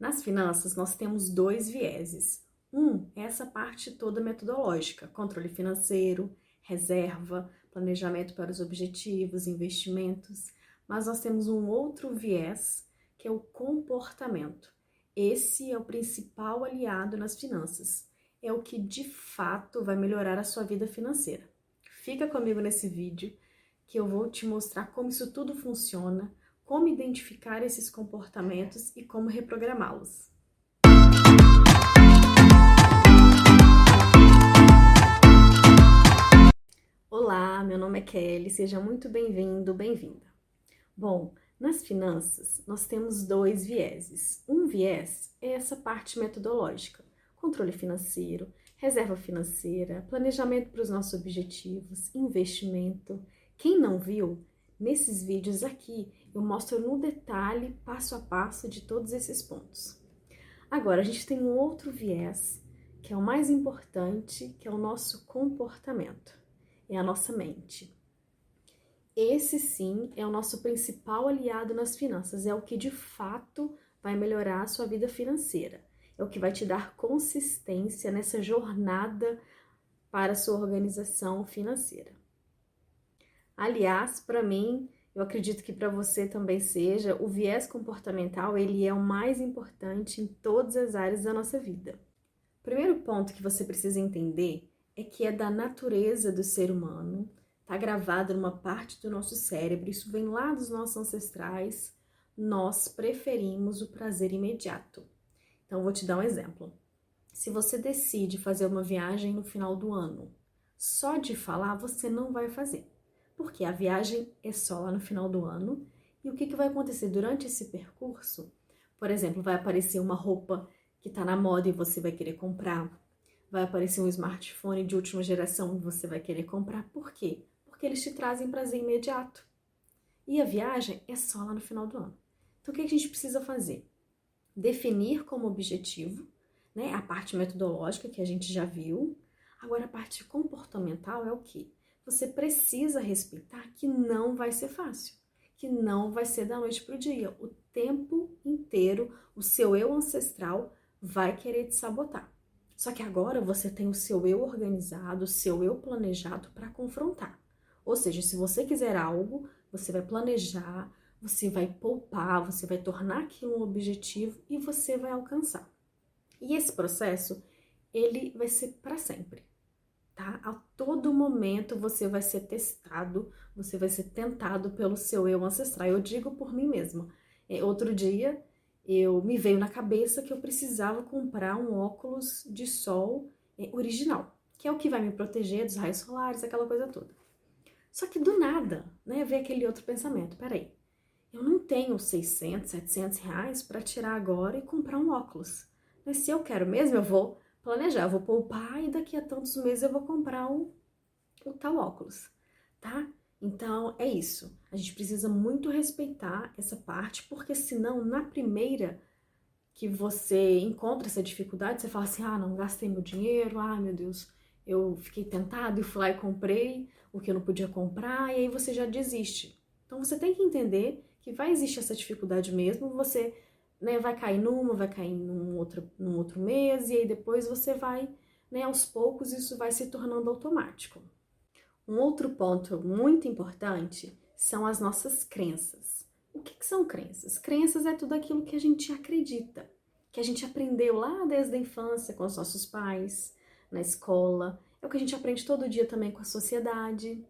Nas finanças, nós temos dois vieses. Um é essa parte toda metodológica, controle financeiro, reserva, planejamento para os objetivos, investimentos. Mas nós temos um outro viés, que é o comportamento. Esse é o principal aliado nas finanças. É o que de fato vai melhorar a sua vida financeira. Fica comigo nesse vídeo que eu vou te mostrar como isso tudo funciona, como identificar esses comportamentos e como reprogramá-los. Olá, meu nome é Kelly, seja muito bem-vindo, bem-vinda. Bom, nas finanças nós temos dois vieses. Um viés é essa parte metodológica, controle financeiro, reserva financeira, planejamento para os nossos objetivos, investimento. Quem não viu, nesses vídeos aqui eu mostro no detalhe, passo a passo, de todos esses pontos. Agora, a gente tem um outro viés, que é o mais importante, que é o nosso comportamento, é a nossa mente. Esse sim é o nosso principal aliado nas finanças, é o que de fato vai melhorar a sua vida financeira, é o que vai te dar consistência nessa jornada para a sua organização financeira. Aliás, para mim, eu acredito que para você também seja, o viés comportamental, ele é o mais importante em todas as áreas da nossa vida. O primeiro ponto que você precisa entender é que é da natureza do ser humano, está gravado numa parte do nosso cérebro, isso vem lá dos nossos ancestrais, nós preferimos o prazer imediato. Então, vou te dar um exemplo. Se você decide fazer uma viagem no final do ano, só de falar você não vai fazer porque a viagem é só lá no final do ano. E o que, que vai acontecer durante esse percurso? Por exemplo, vai aparecer uma roupa que está na moda e você vai querer comprar. Vai aparecer um smartphone de última geração e você vai querer comprar. Por quê? Porque eles te trazem prazer imediato. E a viagem é só lá no final do ano. Então, o que a gente precisa fazer? Definir como objetivo, né? A parte metodológica que a gente já viu. Agora, a parte comportamental é o quê? Você precisa respeitar que não vai ser fácil, que não vai ser da noite para o dia. O tempo inteiro, o seu eu ancestral vai querer te sabotar. Só que agora você tem o seu eu organizado, o seu eu planejado para confrontar. Ou seja, se você quiser algo, você vai planejar, você vai poupar, você vai tornar aquilo um objetivo e você vai alcançar. E esse processo, ele vai ser para sempre tá? A todo momento você vai ser testado, você vai ser tentado pelo seu eu ancestral. Eu digo por mim mesma. É, outro dia eu me veio na cabeça que eu precisava comprar um óculos de sol é, original, que é o que vai me proteger dos raios solares, aquela coisa toda. Só que do nada, né, veio aquele outro pensamento. Peraí, eu não tenho 600, 700 reais para tirar agora e comprar um óculos. Mas se eu quero mesmo, eu vou planejar, eu vou poupar e daqui a tantos meses eu vou comprar o, o tal óculos, tá? Então é isso. A gente precisa muito respeitar essa parte, porque senão na primeira que você encontra essa dificuldade, você fala assim: ah, não gastei meu dinheiro, ah, meu Deus, eu fiquei tentado e fui lá e comprei o que eu não podia comprar, e aí você já desiste. Então você tem que entender que vai existir essa dificuldade mesmo, você né, vai cair numa, vai cair num outro, num outro mês, e aí depois você vai, né, aos poucos, isso vai se tornando automático. Um outro ponto muito importante são as nossas crenças. O que, que são crenças? Crenças é tudo aquilo que a gente acredita, que a gente aprendeu lá desde a infância com os nossos pais, na escola, é o que a gente aprende todo dia também com a sociedade.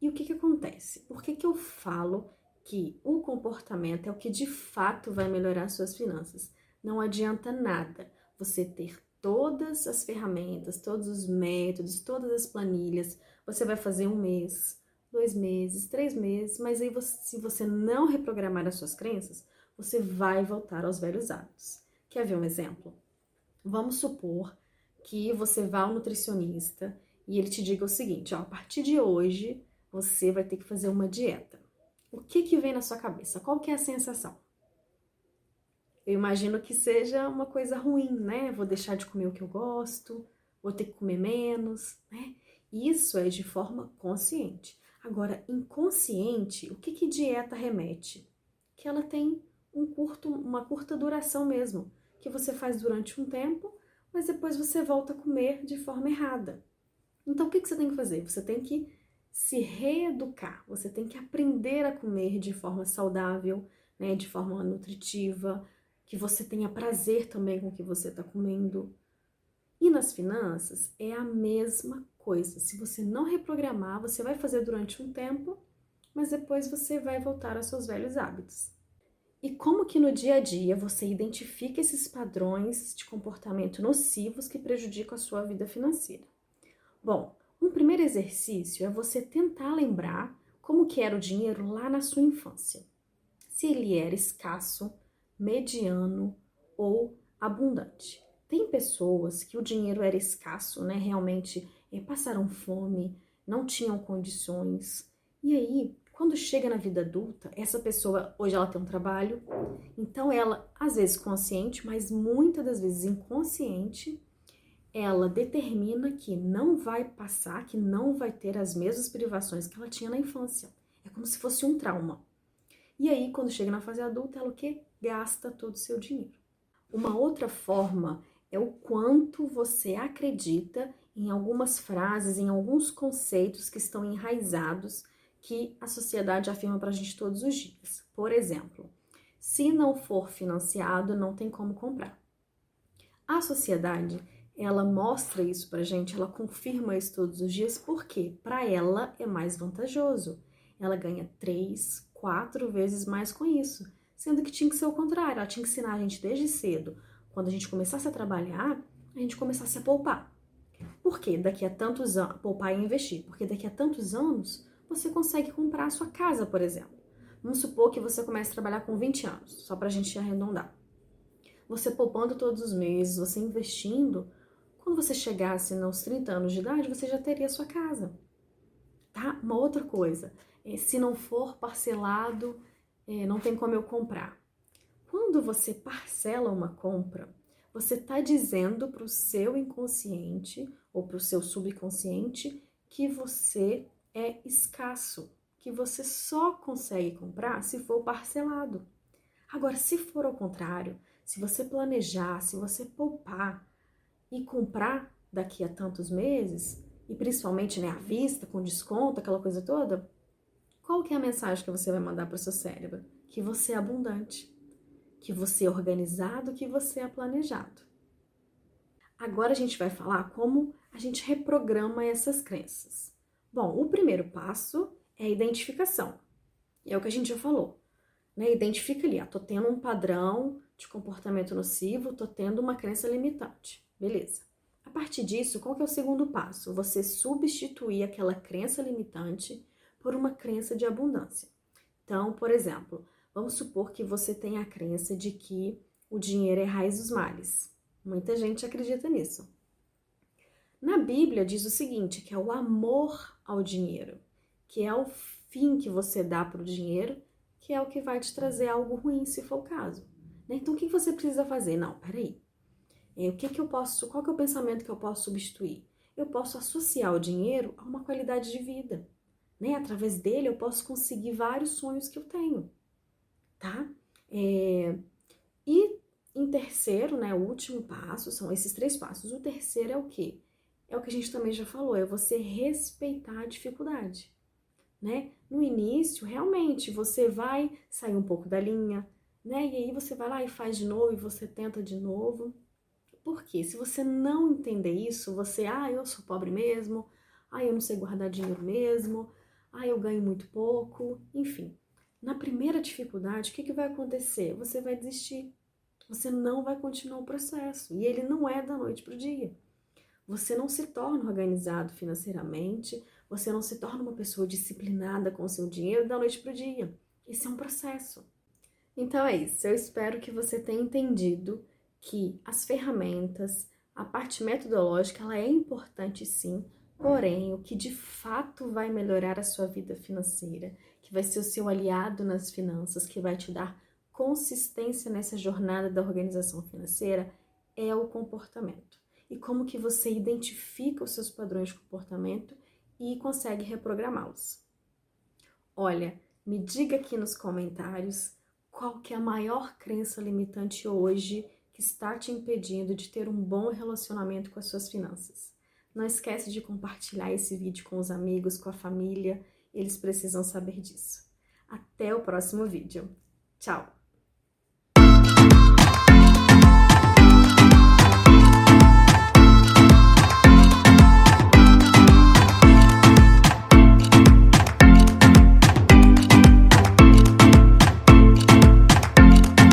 E o que, que acontece? Por que, que eu falo que o comportamento é o que de fato vai melhorar suas finanças. Não adianta nada você ter todas as ferramentas, todos os métodos, todas as planilhas. Você vai fazer um mês, dois meses, três meses, mas aí você, se você não reprogramar as suas crenças, você vai voltar aos velhos hábitos. Quer ver um exemplo? Vamos supor que você vá ao nutricionista e ele te diga o seguinte: ó, a partir de hoje você vai ter que fazer uma dieta o que que vem na sua cabeça? Qual que é a sensação? Eu imagino que seja uma coisa ruim, né? Vou deixar de comer o que eu gosto, vou ter que comer menos, né? Isso é de forma consciente. Agora, inconsciente, o que que dieta remete? Que ela tem um curto, uma curta duração mesmo. que você faz durante um tempo, mas depois você volta a comer de forma errada. Então, o que você tem que fazer? Você tem que se reeducar, você tem que aprender a comer de forma saudável, né, de forma nutritiva, que você tenha prazer também com o que você está comendo. E nas finanças é a mesma coisa. Se você não reprogramar, você vai fazer durante um tempo, mas depois você vai voltar aos seus velhos hábitos. E como que no dia a dia você identifica esses padrões de comportamento nocivos que prejudicam a sua vida financeira? Bom, um primeiro exercício é você tentar lembrar como que era o dinheiro lá na sua infância. Se ele era escasso, mediano ou abundante. Tem pessoas que o dinheiro era escasso, né? Realmente eh, passaram fome, não tinham condições. E aí, quando chega na vida adulta, essa pessoa hoje ela tem um trabalho, então ela, às vezes consciente, mas muitas das vezes inconsciente, ela determina que não vai passar, que não vai ter as mesmas privações que ela tinha na infância. É como se fosse um trauma. E aí, quando chega na fase adulta, ela o quê? Gasta todo o seu dinheiro. Uma outra forma é o quanto você acredita em algumas frases, em alguns conceitos que estão enraizados que a sociedade afirma para a gente todos os dias. Por exemplo, se não for financiado, não tem como comprar. A sociedade, ela mostra isso para a gente, ela confirma isso todos os dias, porque para ela é mais vantajoso. Ela ganha três, quatro vezes mais com isso, sendo que tinha que ser o contrário, ela tinha que ensinar a gente desde cedo quando a gente começasse a trabalhar, a gente começasse a poupar. Por quê? Daqui a tantos anos, poupar e investir, porque daqui a tantos anos você consegue comprar a sua casa, por exemplo. Vamos supor que você comece a trabalhar com 20 anos, só para a gente arredondar. Você poupando todos os meses, você investindo, quando você chegasse nos 30 anos de idade, você já teria sua casa. Tá? Uma outra coisa, é, se não for parcelado, é, não tem como eu comprar. Quando você parcela uma compra, você está dizendo para o seu inconsciente ou para o seu subconsciente que você é escasso, que você só consegue comprar se for parcelado. Agora, se for ao contrário, se você planejar, se você poupar e comprar daqui a tantos meses, e principalmente né, à vista, com desconto, aquela coisa toda, qual que é a mensagem que você vai mandar para o seu cérebro? Que você é abundante que você é organizado, que você é planejado. Agora a gente vai falar como a gente reprograma essas crenças. Bom, o primeiro passo é a identificação. É o que a gente já falou. Né? Identifica ali, ó, tô tendo um padrão de comportamento nocivo, tô tendo uma crença limitante. Beleza. A partir disso, qual que é o segundo passo? Você substituir aquela crença limitante por uma crença de abundância. Então, por exemplo, Vamos supor que você tenha a crença de que o dinheiro é raiz dos males. Muita gente acredita nisso. Na Bíblia diz o seguinte, que é o amor ao dinheiro, que é o fim que você dá para o dinheiro, que é o que vai te trazer algo ruim, se for o caso. Né? Então, o que você precisa fazer? Não, peraí. É, o que, que eu posso, qual que é o pensamento que eu posso substituir? Eu posso associar o dinheiro a uma qualidade de vida. Né? Através dele, eu posso conseguir vários sonhos que eu tenho tá? É, e em terceiro, né, o último passo, são esses três passos. O terceiro é o quê? É o que a gente também já falou, é você respeitar a dificuldade, né? No início, realmente, você vai sair um pouco da linha, né? E aí você vai lá e faz de novo, e você tenta de novo. Por quê? Se você não entender isso, você, ah, eu sou pobre mesmo, ah, eu não sei guardar dinheiro mesmo, ah, eu ganho muito pouco, enfim. Na primeira dificuldade, o que, que vai acontecer? Você vai desistir. Você não vai continuar o processo. E ele não é da noite para o dia. Você não se torna organizado financeiramente, você não se torna uma pessoa disciplinada com o seu dinheiro da noite para o dia. Esse é um processo. Então é isso. Eu espero que você tenha entendido que as ferramentas, a parte metodológica, ela é importante sim, porém, o que de fato vai melhorar a sua vida financeira que vai ser o seu aliado nas finanças, que vai te dar consistência nessa jornada da organização financeira, é o comportamento. E como que você identifica os seus padrões de comportamento e consegue reprogramá-los. Olha, me diga aqui nos comentários qual que é a maior crença limitante hoje está te impedindo de ter um bom relacionamento com as suas finanças. Não esquece de compartilhar esse vídeo com os amigos, com a família, eles precisam saber disso. Até o próximo vídeo. Tchau!